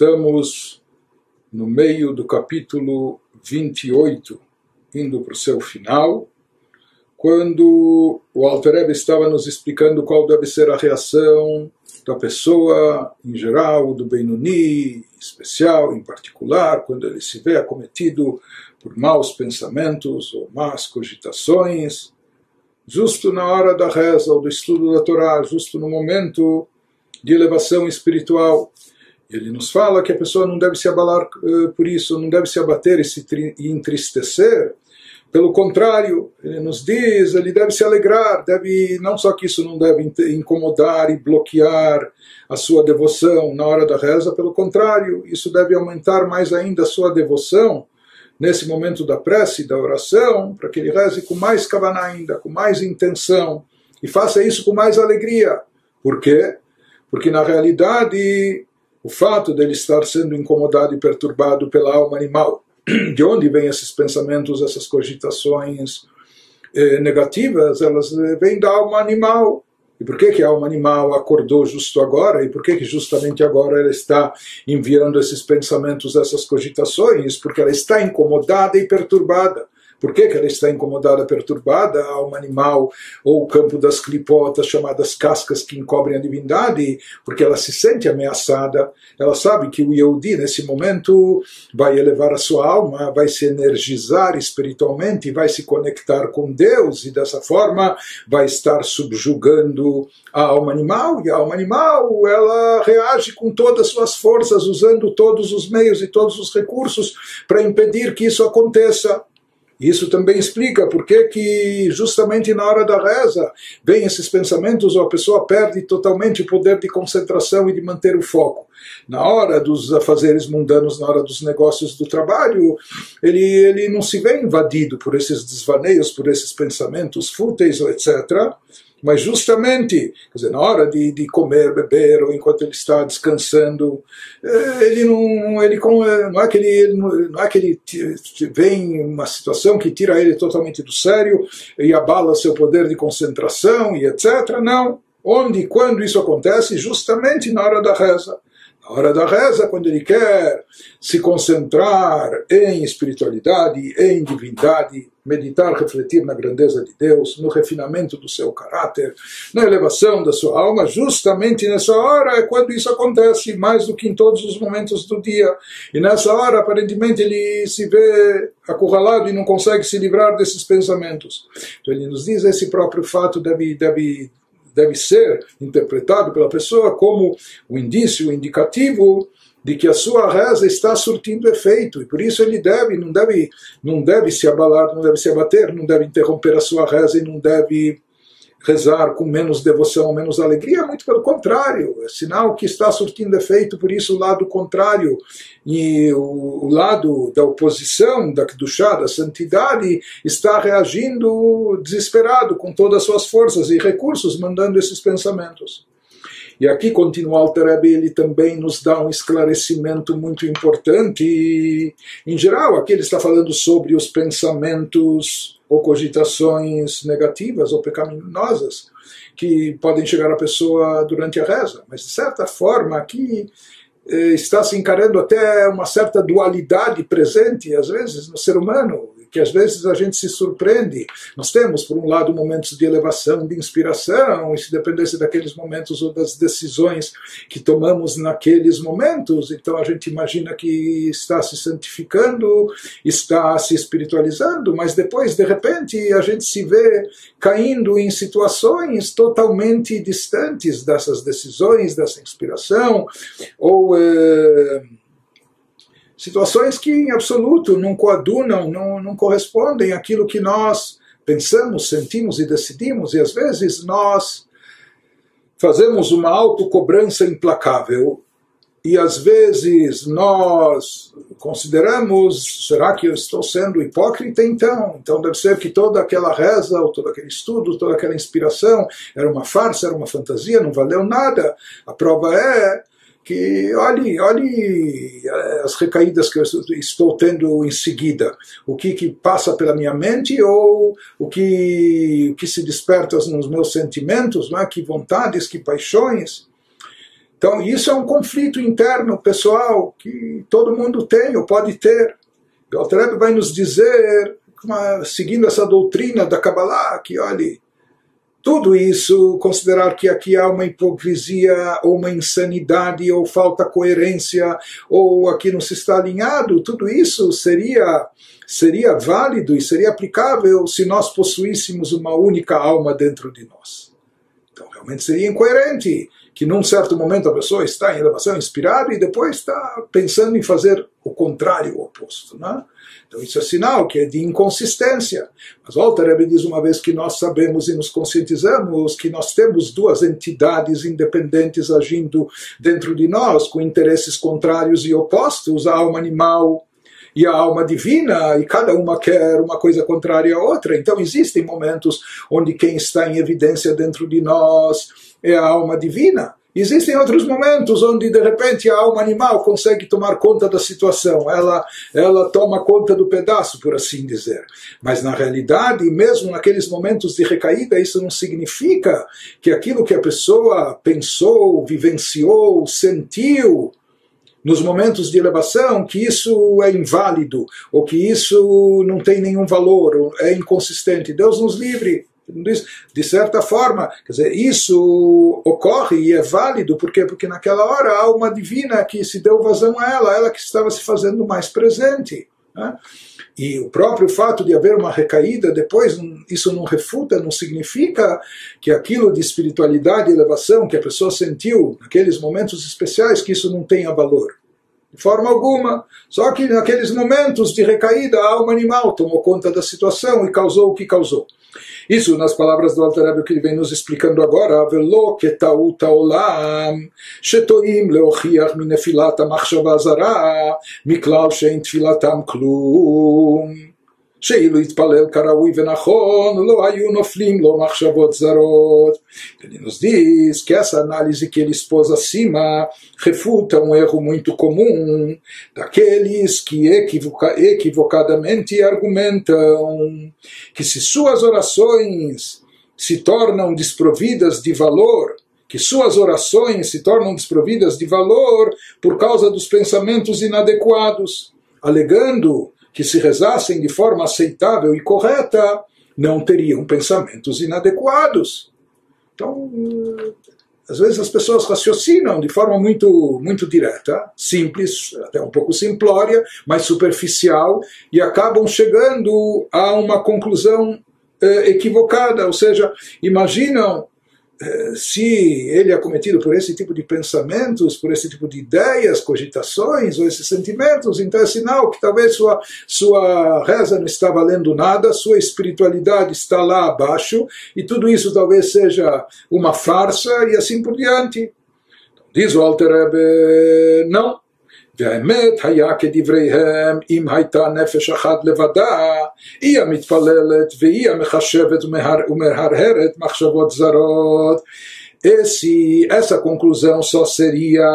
Estamos no meio do capítulo 28, indo para o seu final, quando o Alter Rebbe estava nos explicando qual deve ser a reação da pessoa em geral, do Benoni, especial, em particular, quando ele se vê acometido por maus pensamentos ou más cogitações, justo na hora da reza ou do estudo da Torá, justo no momento de elevação espiritual. Ele nos fala que a pessoa não deve se abalar uh, por isso, não deve se abater e se e entristecer. Pelo contrário, ele nos diz, ele deve se alegrar, deve não só que isso não deve incomodar e bloquear a sua devoção na hora da reza, pelo contrário, isso deve aumentar mais ainda a sua devoção nesse momento da prece, da oração, para que ele reze com mais kavaná ainda, com mais intenção e faça isso com mais alegria. Por quê? Porque na realidade o fato dele estar sendo incomodado e perturbado pela alma animal, de onde vêm esses pensamentos, essas cogitações eh, negativas, elas eh, vêm da alma animal. E por que, que a alma animal acordou justo agora? E por que, que justamente agora ela está enviando esses pensamentos, essas cogitações? Porque ela está incomodada e perturbada. Por que, que ela está incomodada, perturbada? A alma animal ou o campo das clipotas, chamadas cascas que encobrem a divindade, porque ela se sente ameaçada. Ela sabe que o Yehudi, nesse momento, vai elevar a sua alma, vai se energizar espiritualmente, vai se conectar com Deus e dessa forma vai estar subjugando a alma animal. E a alma animal, ela reage com todas as suas forças, usando todos os meios e todos os recursos para impedir que isso aconteça. Isso também explica por que justamente na hora da reza vem esses pensamentos ou a pessoa perde totalmente o poder de concentração e de manter o foco. Na hora dos afazeres mundanos, na hora dos negócios do trabalho, ele, ele não se vê invadido por esses desvaneios, por esses pensamentos fúteis, etc mas justamente, dizer, na hora de, de comer, beber, ou enquanto ele está descansando, eh, ele não, ele eh, não é que ele, não é que ele vem uma situação que tira ele totalmente do sério e abala seu poder de concentração e etc. Não. Onde e quando isso acontece? Justamente na hora da reza. Na hora da reza, quando ele quer se concentrar em espiritualidade, em divindade, meditar, refletir na grandeza de Deus, no refinamento do seu caráter, na elevação da sua alma, justamente nessa hora é quando isso acontece, mais do que em todos os momentos do dia. E nessa hora, aparentemente, ele se vê acurralado e não consegue se livrar desses pensamentos. Então ele nos diz esse próprio fato deve, deve deve ser interpretado pela pessoa como o um indício, o um indicativo de que a sua reza está surtindo efeito e por isso ele deve, não deve, não deve se abalar, não deve se abater, não deve interromper a sua reza e não deve rezar com menos devoção, menos alegria, muito pelo contrário, é sinal que está surtindo efeito, por isso o lado contrário, e o, lado da oposição, da chá, da santidade, está reagindo desesperado, com todas as suas forças e recursos, mandando esses pensamentos. E aqui continua Alter ele também nos dá um esclarecimento muito importante. E, em geral, aqui ele está falando sobre os pensamentos ou cogitações negativas ou pecaminosas que podem chegar à pessoa durante a reza. Mas, de certa forma, aqui eh, está se encarando até uma certa dualidade presente, às vezes, no ser humano que às vezes a gente se surpreende. Nós temos, por um lado, momentos de elevação, de inspiração, e se dependesse daqueles momentos ou das decisões que tomamos naqueles momentos, então a gente imagina que está se santificando, está se espiritualizando, mas depois, de repente, a gente se vê caindo em situações totalmente distantes dessas decisões, dessa inspiração, ou. Eh, situações que em absoluto não coadunam, não, não correspondem àquilo que nós pensamos, sentimos e decidimos, e às vezes nós fazemos uma autocobrança implacável e às vezes nós consideramos, será que eu estou sendo hipócrita então? Então deve ser que toda aquela reza, ou todo aquele estudo, toda aquela inspiração era uma farsa, era uma fantasia, não valeu nada. A prova é que olhe, olhe eh, as recaídas que eu estou tendo em seguida, o que, que passa pela minha mente ou o que, que se desperta nos meus sentimentos, não é? que vontades, que paixões. Então, isso é um conflito interno, pessoal, que todo mundo tem ou pode ter. O Alter vai nos dizer, seguindo essa doutrina da Kabbalah, que, olhe, tudo isso, considerar que aqui há uma hipocrisia, ou uma insanidade, ou falta coerência, ou aqui não se está alinhado, tudo isso seria, seria válido e seria aplicável se nós possuíssemos uma única alma dentro de nós. Então, realmente seria incoerente que num certo momento a pessoa está em elevação inspirada e depois está pensando em fazer o contrário, o oposto. Né? Então isso é sinal que é de inconsistência. Mas Walter Rebbe diz uma vez que nós sabemos e nos conscientizamos que nós temos duas entidades independentes agindo dentro de nós, com interesses contrários e opostos, a alma animal e a alma divina, e cada uma quer uma coisa contrária à outra. Então existem momentos onde quem está em evidência dentro de nós é a alma divina. Existem outros momentos onde de repente a alma animal consegue tomar conta da situação, ela, ela toma conta do pedaço, por assim dizer. Mas na realidade, mesmo naqueles momentos de recaída, isso não significa que aquilo que a pessoa pensou, vivenciou, sentiu, nos momentos de elevação que isso é inválido ou que isso não tem nenhum valor, é inconsistente. Deus nos livre de certa forma, quer dizer, isso ocorre e é válido, por quê? Porque naquela hora há uma divina que se deu vazão a ela, ela que estava se fazendo mais presente. Né? E o próprio fato de haver uma recaída depois, isso não refuta, não significa que aquilo de espiritualidade e elevação que a pessoa sentiu naqueles momentos especiais, que isso não tenha valor. De forma alguma. Só que naqueles momentos de recaída, a alma animal tomou conta da situação e causou o que causou. Isso nas palavras do Altarábio que ele vem nos explicando agora, velo shetoim tfilatam klum. שאילו התפלל כראוי ונכון, לא היו נופלים לו מחשבות זרות. Ele nos diz que essa análise que ele expôs acima refuta um erro muito comum daqueles que equivoca, equivocadamente argumentam que se suas orações se tornam desprovidas de valor, que suas orações se tornam desprovidas de valor por causa dos pensamentos inadequados, alegando que se rezassem de forma aceitável e correta, não teriam pensamentos inadequados. Então, às vezes as pessoas raciocinam de forma muito, muito direta, simples, até um pouco simplória, mas superficial, e acabam chegando a uma conclusão eh, equivocada. Ou seja, imaginam eh, se ele é cometido por esse tipo de pensamentos, por esse tipo de ideias, cogitações ou esses sentimentos, então é sinal que talvez sua, sua reza não está valendo nada, sua espiritualidade está lá abaixo e tudo isso talvez seja uma farsa e assim por diante. Diz o Alter não. והאמת היה כדבריהם אם הייתה נפש אחת לבדה, היא המתפללת והיא המחשבת ומהרהרת מחשבות זרות. Esse, essa conclusão só seria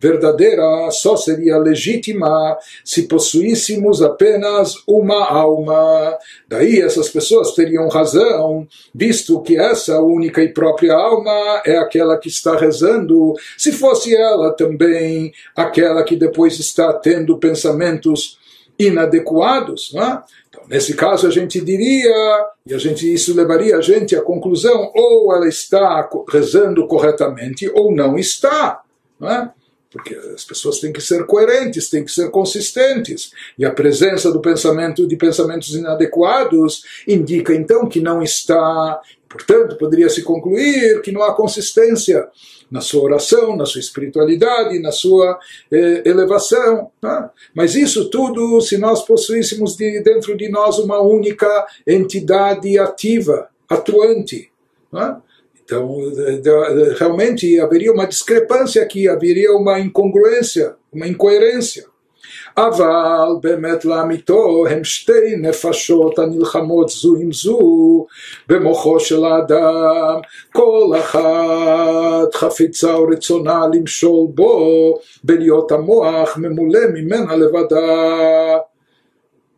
verdadeira só seria legítima se possuíssemos apenas uma alma. Daí essas pessoas teriam razão, visto que essa única e própria alma é aquela que está rezando, se fosse ela também aquela que depois está tendo pensamentos inadequados. Não Então, nesse caso, a gente diria, e a gente, isso levaria a gente à conclusão, ou ela está rezando corretamente, ou não está. Não é? Porque as pessoas têm que ser coerentes, têm que ser consistentes, e a presença do pensamento de pensamentos inadequados indica então que não está, portanto, poderia se concluir que não há consistência na sua oração, na sua espiritualidade, na sua eh, elevação. Né? Mas isso tudo, se nós possuíssemos de, dentro de nós uma única entidade ativa, atuante. Né? Então, realmente haveria uma discrepância aqui, haveria uma incongruência, uma incoerência. אבל באמת לאמיתו הם שתי נפשות הנלחמות זו עם זו במוחו של האדם, כל אחת חפיצה ורצונה למשול בו, בלהיות המוח ממולא ממנה לבדה.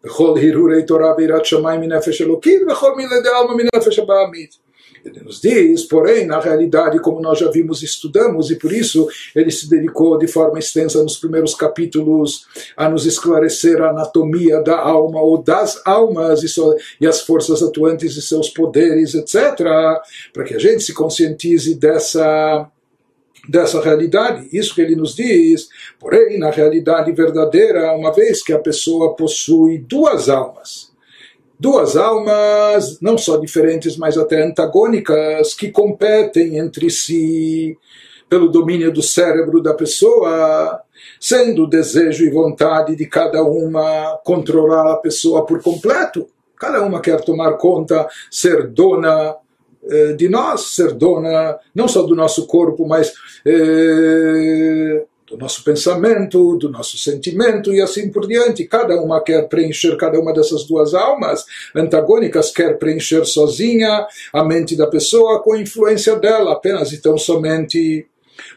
בכל הרהורי תורה ויראת שמיים מנפש אלוקים, וכל מילי דעלמא מנפש הבעמית. Ele nos diz, porém, na realidade, como nós já vimos, estudamos, e por isso ele se dedicou de forma extensa nos primeiros capítulos a nos esclarecer a anatomia da alma ou das almas e, so, e as forças atuantes e seus poderes, etc., para que a gente se conscientize dessa dessa realidade. Isso que ele nos diz, porém, na realidade verdadeira, uma vez que a pessoa possui duas almas, duas almas, não só diferentes, mas até antagônicas, que competem entre si pelo domínio do cérebro da pessoa, sendo o desejo e vontade de cada uma controlar a pessoa por completo. Cada uma quer tomar conta, ser dona eh, de nós, ser dona não só do nosso corpo, mas eh, do nosso pensamento, do nosso sentimento e assim por diante. Cada uma quer preencher, cada uma dessas duas almas antagônicas quer preencher sozinha a mente da pessoa com a influência dela, apenas e tão somente.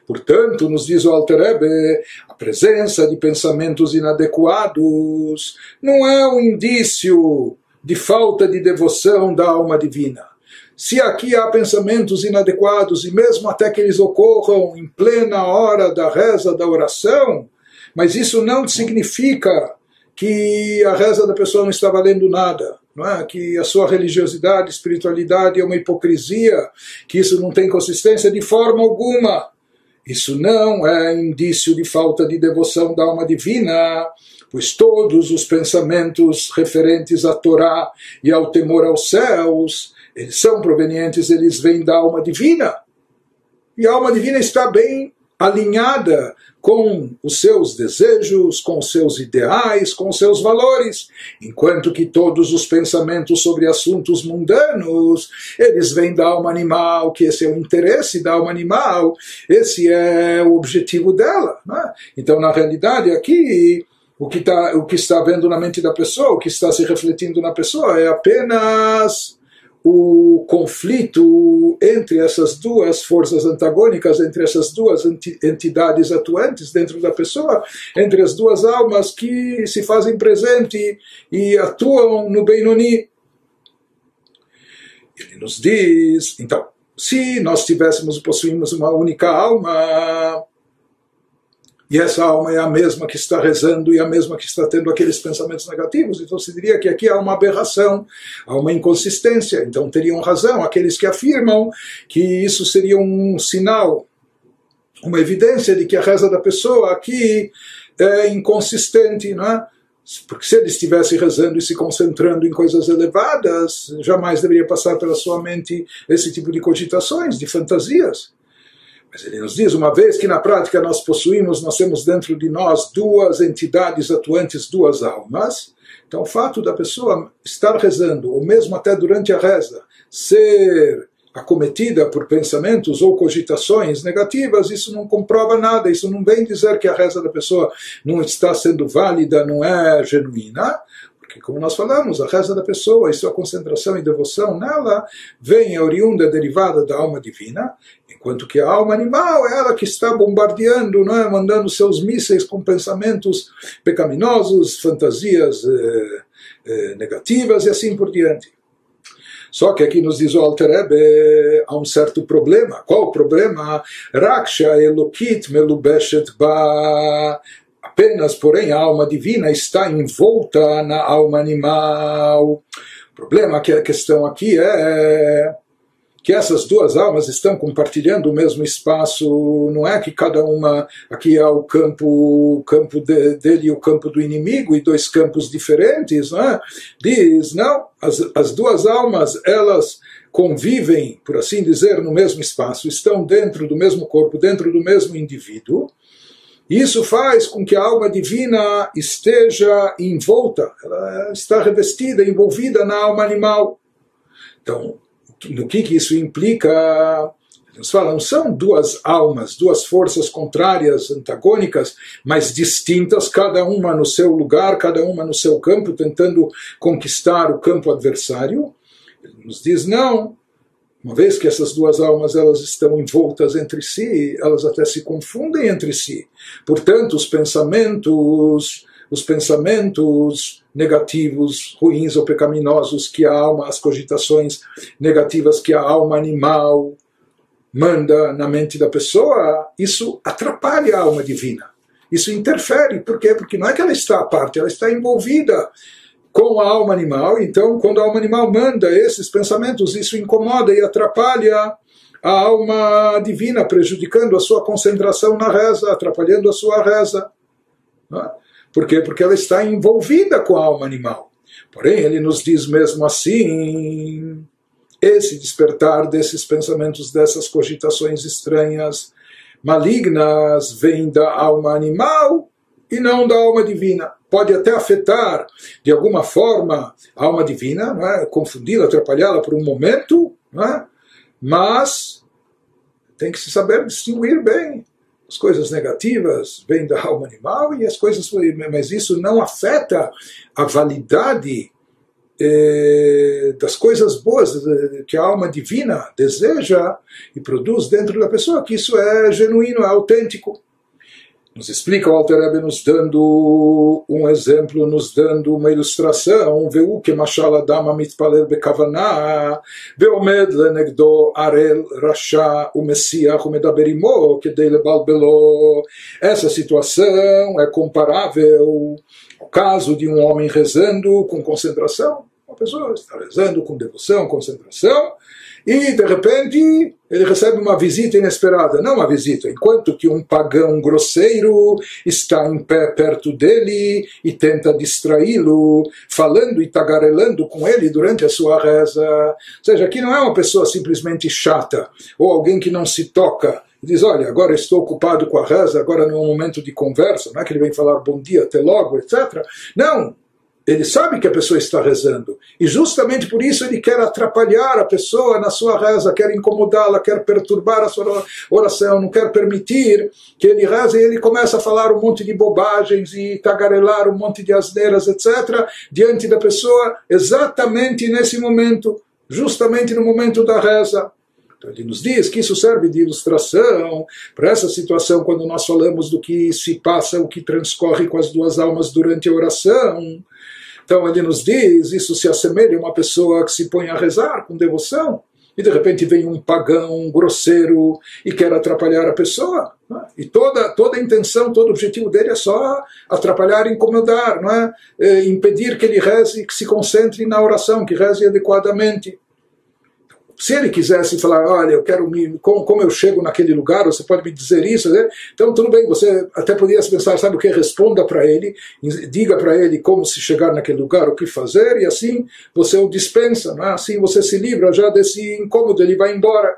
Portanto, nos diz o Alter Ebe, a presença de pensamentos inadequados não é um indício de falta de devoção da alma divina se aqui há pensamentos inadequados, e mesmo até que eles ocorram em plena hora da reza, da oração, mas isso não significa que a reza da pessoa não está valendo nada, é? que a sua religiosidade, espiritualidade é uma hipocrisia, que isso não tem consistência de forma alguma. Isso não é indício de falta de devoção da alma divina, pois todos os pensamentos referentes à Torá e ao temor aos céus eles são provenientes, eles vêm da alma divina. E a alma divina está bem alinhada com os seus desejos, com os seus ideais, com os seus valores, enquanto que todos os pensamentos sobre assuntos mundanos, eles vêm da alma animal, que esse é o interesse da alma animal, esse é o objetivo dela. Né? Então, na realidade, aqui o que, tá, o que está vendo na mente da pessoa, o que está se refletindo na pessoa é apenas o conflito entre essas duas forças antagônicas, entre essas duas entidades atuantes dentro da pessoa, entre as duas almas que se fazem presente e atuam no Benoni. Ele nos diz, então, se nós tivéssemos, possuímos uma única alma, e essa alma é a mesma que está rezando e a mesma que está tendo aqueles pensamentos negativos. Então se diria que aqui há uma aberração, há uma inconsistência. Então teriam razão aqueles que afirmam que isso seria um sinal, uma evidência de que a reza da pessoa aqui é inconsistente, não é? Porque se ele estivesse rezando e se concentrando em coisas elevadas, jamais deveria passar pela sua mente esse tipo de cogitações, de fantasias. Mas ele nos diz, uma vez que na prática nós possuímos, nós temos dentro de nós duas entidades atuantes, duas almas, então o fato da pessoa estar rezando, ou mesmo até durante a reza, ser acometida por pensamentos ou cogitações negativas, isso não comprova nada, isso não vem dizer que a reza da pessoa não está sendo válida, não é genuína, porque como nós falamos, a reza da pessoa e sua concentração e devoção nela vem oriunda derivada da alma divina, Enquanto que a alma animal é ela que está bombardeando, não é? mandando seus mísseis com pensamentos pecaminosos, fantasias eh, eh, negativas e assim por diante. Só que aqui nos diz o Alter há um certo problema. Qual o problema? Raksha Elokit Melubeshet Ba. Apenas, porém, a alma divina está envolta na alma animal. O problema que a questão aqui é que essas duas almas estão compartilhando o mesmo espaço, não é que cada uma aqui é o campo, o campo de, dele e o campo do inimigo e dois campos diferentes, não é? Diz, não, as, as duas almas, elas convivem, por assim dizer, no mesmo espaço, estão dentro do mesmo corpo, dentro do mesmo indivíduo. Isso faz com que a alma divina esteja envolta, ela está revestida, envolvida na alma animal. Então, no que, que isso implica. Eles falam, são duas almas, duas forças contrárias, antagônicas, mas distintas, cada uma no seu lugar, cada uma no seu campo, tentando conquistar o campo adversário. Ele nos diz, não, uma vez que essas duas almas elas estão envoltas entre si, elas até se confundem entre si. Portanto, os pensamentos os pensamentos negativos, ruins ou pecaminosos que a alma, as cogitações negativas que a alma animal manda na mente da pessoa, isso atrapalha a alma divina. Isso interfere. Por quê? Porque não é que ela está à parte, ela está envolvida com a alma animal. Então, quando a alma animal manda esses pensamentos, isso incomoda e atrapalha a alma divina, prejudicando a sua concentração na reza, atrapalhando a sua reza. É? Por quê? Porque ela está envolvida com a alma animal. Porém, ele nos diz mesmo assim: esse despertar desses pensamentos, dessas cogitações estranhas, malignas, vem da alma animal e não da alma divina. Pode até afetar, de alguma forma, a alma divina, é? confundi-la, atrapalhá-la por um momento, é? mas tem que se saber distinguir bem. As coisas negativas vêm da alma animal e as coisas, mas isso não afeta a validade eh, das coisas boas que a alma divina deseja e produz dentro da pessoa, que isso é genuíno, é autêntico. Nos explica o Alter Rebbe nos dando um exemplo, nos dando uma ilustração. Veu que mashal adam mitpaler bekavaná, veomed lenegdo arel rasha umesiach umedaber imo, kedei lebalbelo. Essa situação é comparável ao caso de um homem rezando com concentração. Uma pessoa está rezando com devoção, concentração, e de repente ele recebe uma visita inesperada, não uma visita, enquanto que um pagão grosseiro está em pé perto dele e tenta distraí-lo, falando e tagarelando com ele durante a sua reza. Ou seja, aqui não é uma pessoa simplesmente chata ou alguém que não se toca diz: Olha, agora estou ocupado com a reza, agora não é um momento de conversa, não é que ele vem falar bom dia, até logo, etc. Não, ele sabe que a pessoa está rezando. E justamente por isso ele quer atrapalhar a pessoa na sua reza, quer incomodá-la, quer perturbar a sua oração, não quer permitir que ele reze e ele começa a falar um monte de bobagens e tagarelar um monte de asneiras, etc., diante da pessoa, exatamente nesse momento, justamente no momento da reza. Então ele nos diz que isso serve de ilustração para essa situação quando nós falamos do que se passa, o que transcorre com as duas almas durante a oração. Então ele nos diz, isso se assemelha a uma pessoa que se põe a rezar com devoção, e de repente vem um pagão um grosseiro e quer atrapalhar a pessoa. Né? E toda, toda a intenção, todo o objetivo dele é só atrapalhar, incomodar, não é? é impedir que ele reze, que se concentre na oração, que reze adequadamente. Se ele quisesse falar, olha, eu quero me, como, como eu chego naquele lugar, você pode me dizer isso, né? então tudo bem, você até poderia pensar, sabe o que? Responda para ele, diga para ele como se chegar naquele lugar, o que fazer, e assim você o dispensa, é? assim você se livra já desse incômodo, ele vai embora.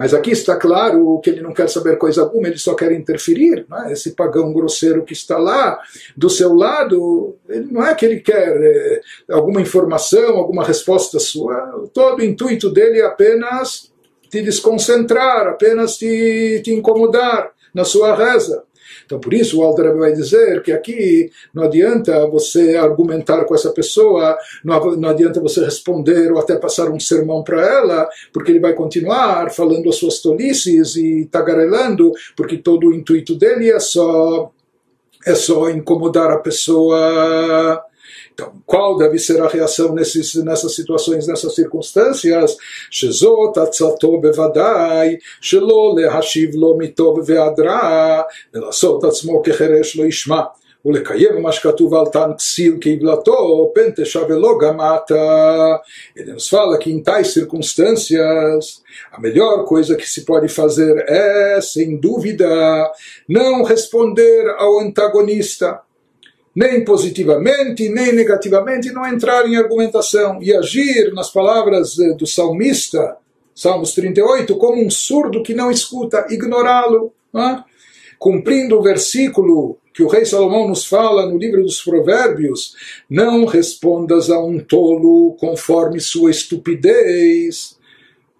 Mas aqui está claro que ele não quer saber coisa alguma, ele só quer interferir. É? Esse pagão grosseiro que está lá do seu lado, não é que ele quer é, alguma informação, alguma resposta sua. Todo o intuito dele é apenas te desconcentrar, apenas te, te incomodar na sua reza. Então, por isso, o Alter vai dizer que aqui não adianta você argumentar com essa pessoa, não, adianta você responder ou até passar um sermão para ela, porque ele vai continuar falando as suas tolices e tagarelando, porque todo o intuito dele é só, é só incomodar a pessoa. Então, qual deve ser a reação nesses, nessas situações, nessas circunstâncias? Shezot atzato bevadai, shelo lehashiv lo mitov ve'adra, ולעשות עצמו כחירש לא ישמע. ולקיים מה שכתוב על תן כסיל כעוולתו, פן תשווה לו גם אתה. Ele nos fala que em tais circunstâncias, a melhor coisa que se pode fazer é, sem dúvida, não responder ao antagonista nem positivamente, nem negativamente, não entrar em argumentação e agir nas palavras eh, do salmista, Salmos 38, como um surdo que não escuta, ignorá-lo, é? cumprindo o versículo que o rei Salomão nos fala no livro dos Provérbios: não respondas a um tolo conforme sua estupidez.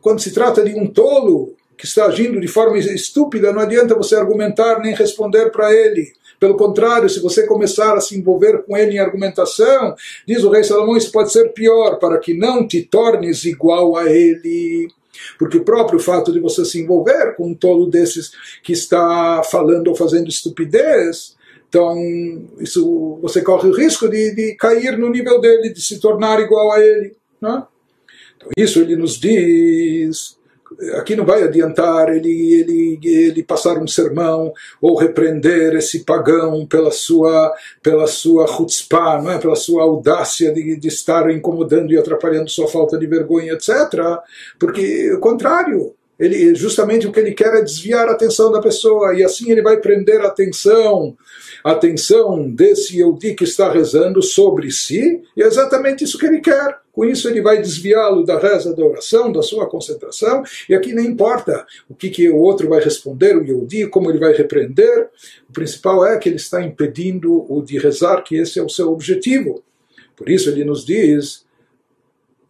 Quando se trata de um tolo que está agindo de forma estúpida, não adianta você argumentar nem responder para ele pelo contrário, se você começar a se envolver com ele em argumentação, diz o rei Salomão, isso pode ser pior, para que não te tornes igual a ele. Porque o próprio fato de você se envolver com um tolo desses que está falando ou fazendo estupidez, então isso você corre o risco de, de cair no nível dele, de se tornar igual a ele. Né? Então isso ele nos diz aqui não vai adiantar ele, ele, ele passar um sermão ou repreender esse pagão pela sua, pela sua chutzpah, é? pela sua audácia de, de estar incomodando e atrapalhando sua falta de vergonha, etc. Porque, o contrário, ele, justamente o que ele quer é desviar a atenção da pessoa, e assim ele vai prender a atenção, atenção desse Yehudi que está rezando sobre si, e é exatamente isso que ele quer. Com isso ele vai desviá-lo da reza, da oração, da sua concentração, e aqui nem importa o que, que o outro vai responder, o Yehudi, como ele vai repreender, o principal é que ele está impedindo o de rezar, que esse é o seu objetivo. Por isso ele nos diz,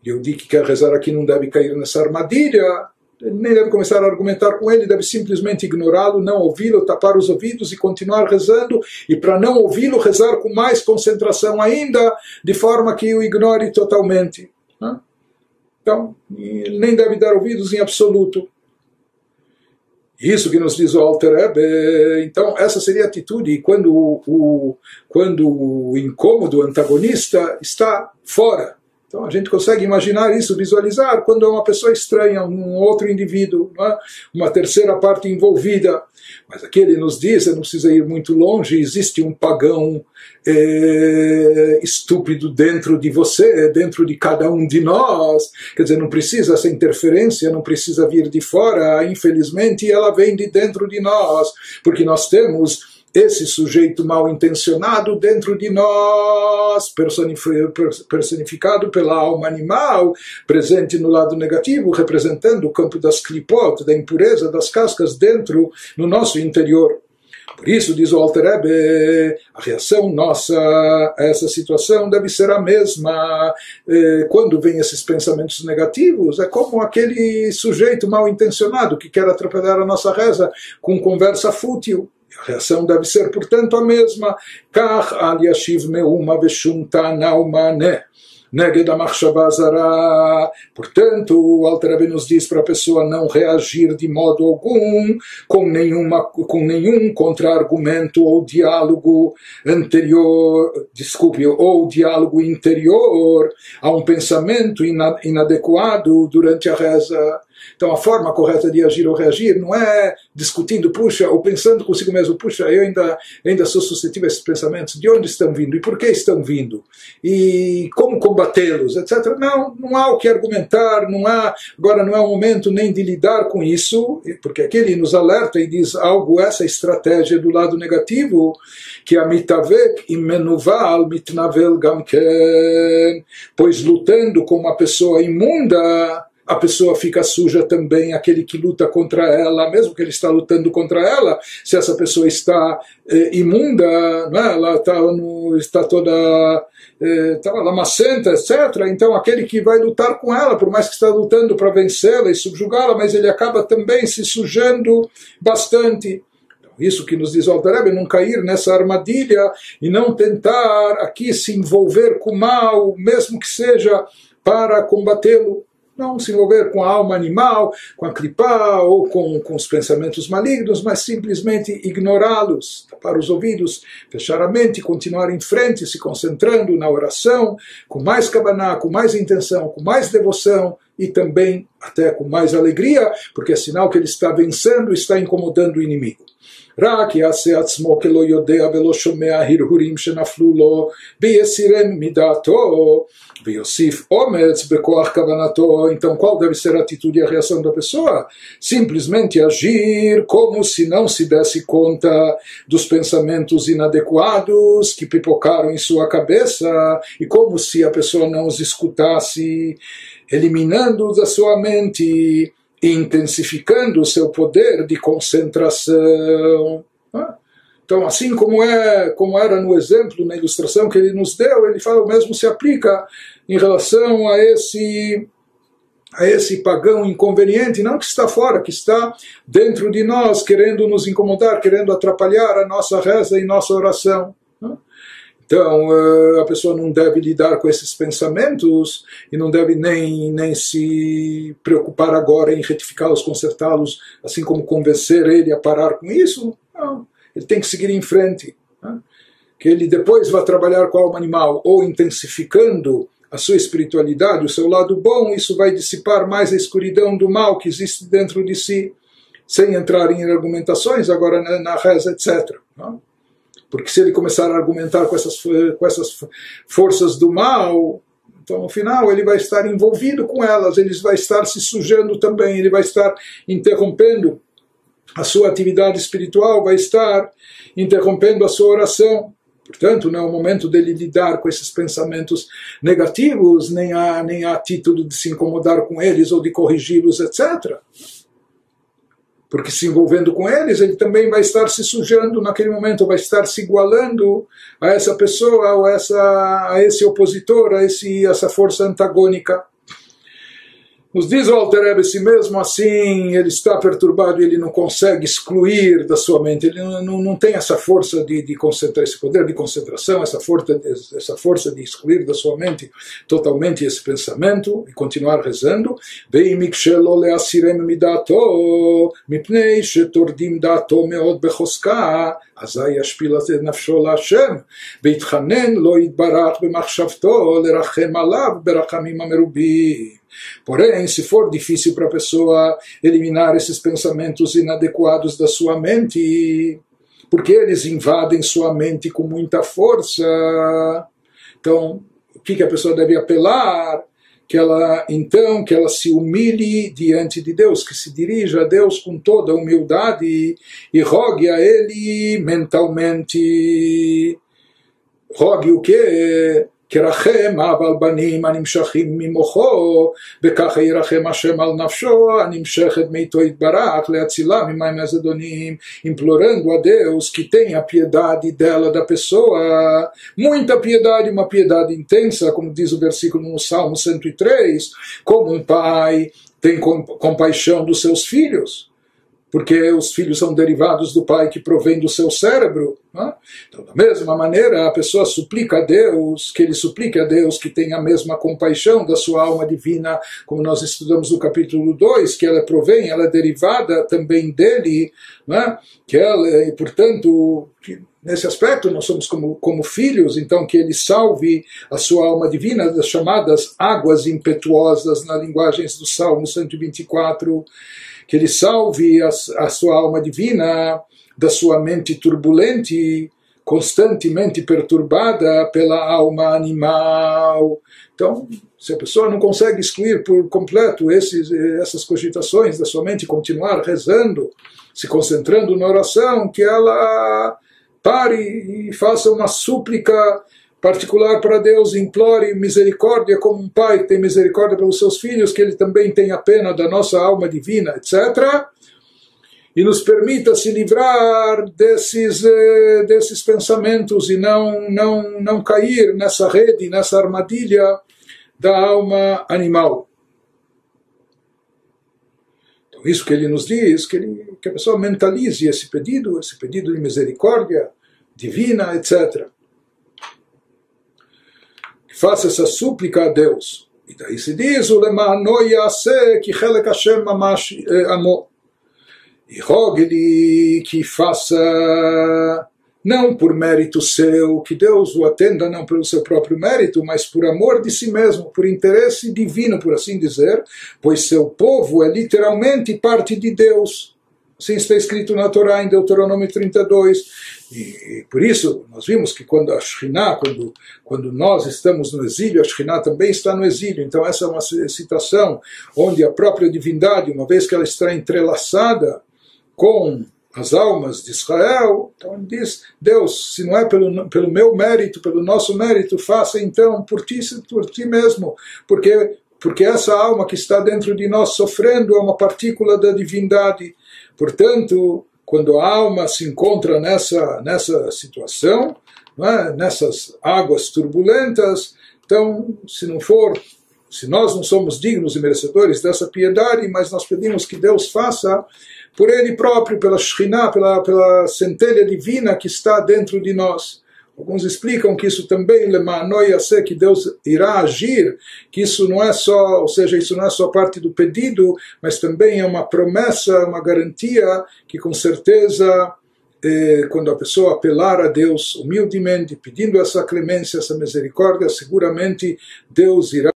Yehudi que quer rezar aqui não deve cair nessa armadilha, nem deve começar a argumentar com ele, deve simplesmente ignorá-lo, não ouvi-lo, tapar os ouvidos e continuar rezando, e para não ouvi-lo, rezar com mais concentração ainda, de forma que o ignore totalmente. Né? Então, ele nem deve dar ouvidos em absoluto. Isso que nos diz o Alter Ebe, então essa seria a atitude quando o, quando o incômodo antagonista está fora então a gente consegue imaginar isso, visualizar quando é uma pessoa estranha, um outro indivíduo, é? uma terceira parte envolvida. Mas aqui ele nos diz, não precisa ir muito longe, existe um pagão é, estúpido dentro de você, dentro de cada um de nós. Quer dizer, não precisa essa interferência, não precisa vir de fora, infelizmente ela vem de dentro de nós, porque nós temos esse sujeito mal intencionado dentro de nós, personificado pela alma animal, presente no lado negativo, representando o campo das clipot, da impureza das cascas dentro, no nosso interior. Por isso, diz o Alter Ebe, a reação nossa a essa situação deve ser a mesma. Eh, quando vem esses pensamentos negativos, é como aquele sujeito mal intencionado que quer atrapalhar a nossa reza com conversa fútil. A reação deve ser, portanto, a mesma. Portanto, o Alter nos diz para a pessoa não reagir de modo algum com, nenhuma, com nenhum contra-argumento ou diálogo anterior, desculpe, ou diálogo interior a um pensamento inadequado durante a reza. Então a forma correta de agir ou reagir não é discutindo, puxa, ou pensando consigo mesmo, puxa, eu ainda, ainda sou suscetível a esses pensamentos, de onde estão vindo? E por que estão vindo? E como combatê-los, etc. Não, não há o que argumentar, não há, agora não é o momento nem de lidar com isso, porque aqui ele nos alerta e diz algo, essa estratégia do lado negativo, que a mitavek imenuval mitnavel gamken, pois lutando com uma pessoa imunda, a pessoa fica suja também, aquele que luta contra ela, mesmo que ele está lutando contra ela, se essa pessoa está eh, imunda, né, ela está, no, está toda eh, está lamacenta, etc. Então aquele que vai lutar com ela, por mais que está lutando para vencê-la e subjugá-la, mas ele acaba também se sujando bastante. Então, isso que nos diz o Altareb, não cair nessa armadilha e não tentar aqui se envolver com o mal, mesmo que seja para combatê-lo não se envolver com a alma animal, com a clipá ou com, com os pensamentos malignos, mas simplesmente ignorá-los, tapar os ouvidos, fechar a mente, continuar em frente, se concentrando na oração, com mais cabaná, com mais intenção, com mais devoção e também até com mais alegria, porque é sinal que ele está vencendo, está incomodando o inimigo. רק יעשה עצמו כלא יודע ולא שומע הרהורים שנפלו לו, ויסירם מדעתו, ויוסיף אומץ בכוח כוונתו. Então, qual deve ser a atitude e a reação da pessoa? Simplesmente agir como se não se desse conta dos pensamentos inadequados que pipocaram em sua cabeça e como se a pessoa não os escutasse, eliminando da sua mente intensificando o seu poder de concentração. Então, assim como é, como era no exemplo, na ilustração que ele nos deu, ele fala o mesmo se aplica em relação a esse a esse pagão inconveniente, não que está fora, que está dentro de nós, querendo nos incomodar, querendo atrapalhar a nossa reza e nossa oração. Então, eh, a pessoa não deve lidar com esses pensamentos e não deve nem, nem se preocupar agora em retificá-los, consertá-los, assim como convencer ele a parar com isso. Não, ele tem que seguir em frente. Né? que ele depois vai trabalhar com a alma animal, ou intensificando a sua espiritualidade, o seu lado bom, isso vai dissipar mais a escuridão do mal que existe dentro de si, sem entrar em argumentações agora na, na reza, etc. Não? Porque se ele começar a argumentar com essas, com essas forças do mal, então no final ele vai estar envolvido com elas, ele vai estar se sujando também, ele vai estar interrompendo a sua atividade espiritual, vai estar interrompendo a sua oração. Portanto, não é o momento dele lidar com esses pensamentos negativos, nem há, nem há título de se incomodar com eles ou de corrigi-los, etc. Porque se envolvendo com eles, ele também vai estar se sujando naquele momento, vai estar se igualando a essa pessoa, ou a, essa, a esse opositor, a esse, essa força antagônica. Nos diz o Altereb, se mesmo assim ele está perturbado e ele não consegue excluir da sua mente, ele não, não, não tem essa força de, de concentrar, esse poder de concentração, essa força, essa força de excluir da sua mente totalmente esse pensamento e continuar rezando. Bem, meod. אזי ישפיל את נפשו להשם, ויתחנן לו יתברך במחשבתו לרחם עליו ברחמים המרובים. Porém, se for difícil para a pessoa eliminar esses pensamentos inadequados da sua mente, porque eles invadem sua mente com muita força, então o que, que a pessoa deve apelar? Que ela, então, que ela se humilhe diante de Deus, que se dirija a Deus com toda humildade e rogue a Ele mentalmente. Rogue o quê? כרחם אב על בנים הנמשכים ממוחו, וככה ירחם השם על נפשו הנמשכת מאיתו יתברך להצילה ממים הזדונים, implorando a Deus que tenha piedade dela, da pessoa, muita piedade, uma piedade intensa, como diz o versículo no Salmo 103, como um pai tem compaixão dos seus filhos porque os filhos são derivados do pai que provém do seu cérebro. Né? Então, da mesma maneira, a pessoa suplica a Deus, que ele suplique a Deus que tenha a mesma compaixão da sua alma divina, como nós estudamos no capítulo 2, que ela provém, ela é derivada também dele, né? que ela, e portanto, nesse aspecto nós somos como, como filhos, então que ele salve a sua alma divina das chamadas águas impetuosas na linguagens do Salmo 124 que ele salve a, a sua alma divina da sua mente turbulente, constantemente perturbada pela alma animal. Então, se a pessoa não consegue excluir por completo esses, essas cogitações da sua mente, continuar rezando, se concentrando na oração, que ela pare e faça uma súplica particular para Deus, implore misericórdia como um pai tem misericórdia pelos seus filhos, que ele também tenha pena da nossa alma divina, etc. E nos permita se livrar desses, eh, desses pensamentos e não, não, não cair nessa rede, nessa armadilha da alma animal. Então, isso que ele nos diz, que, ele, que a pessoa mentalize esse pedido, esse pedido de misericórdia divina, etc faça essa súplica a Deus. E daí se diz, o lemano ki Hashem mamash eh, amo. E rogue-lhe que faça, não por mérito seu, que Deus o atenda não pelo seu próprio mérito, mas por amor de si mesmo, por interesse divino, por assim dizer, pois seu povo é literalmente parte de Deus. Assim está escrito na Torá, em Deuteronômio 32. E por isso nós vimos que quando a Shekhinah, quando, quando nós estamos no exílio, a Shekhinah também está no exílio. Então essa é uma situação onde a própria divindade, uma vez que ela está entrelaçada com as almas de Israel, então ele diz, Deus, se não é pelo, pelo meu mérito, pelo nosso mérito, faça então por ti, por ti mesmo, porque porque essa alma que está dentro de nós sofrendo é uma partícula da divindade. Portanto, quando a alma se encontra nessa, nessa situação, é? nessas águas turbulentas, então, se não for, se nós não somos dignos e merecedores dessa piedade, mas nós pedimos que Deus faça por Ele próprio, pela Shekhinah, pela, pela centelha divina que está dentro de nós. Alguns explicam que isso também, ser que Deus irá agir, que isso não é só, ou seja, isso não é só parte do pedido, mas também é uma promessa, uma garantia que com certeza eh, quando a pessoa apelar a Deus humildemente, pedindo essa clemência, essa misericórdia, seguramente Deus irá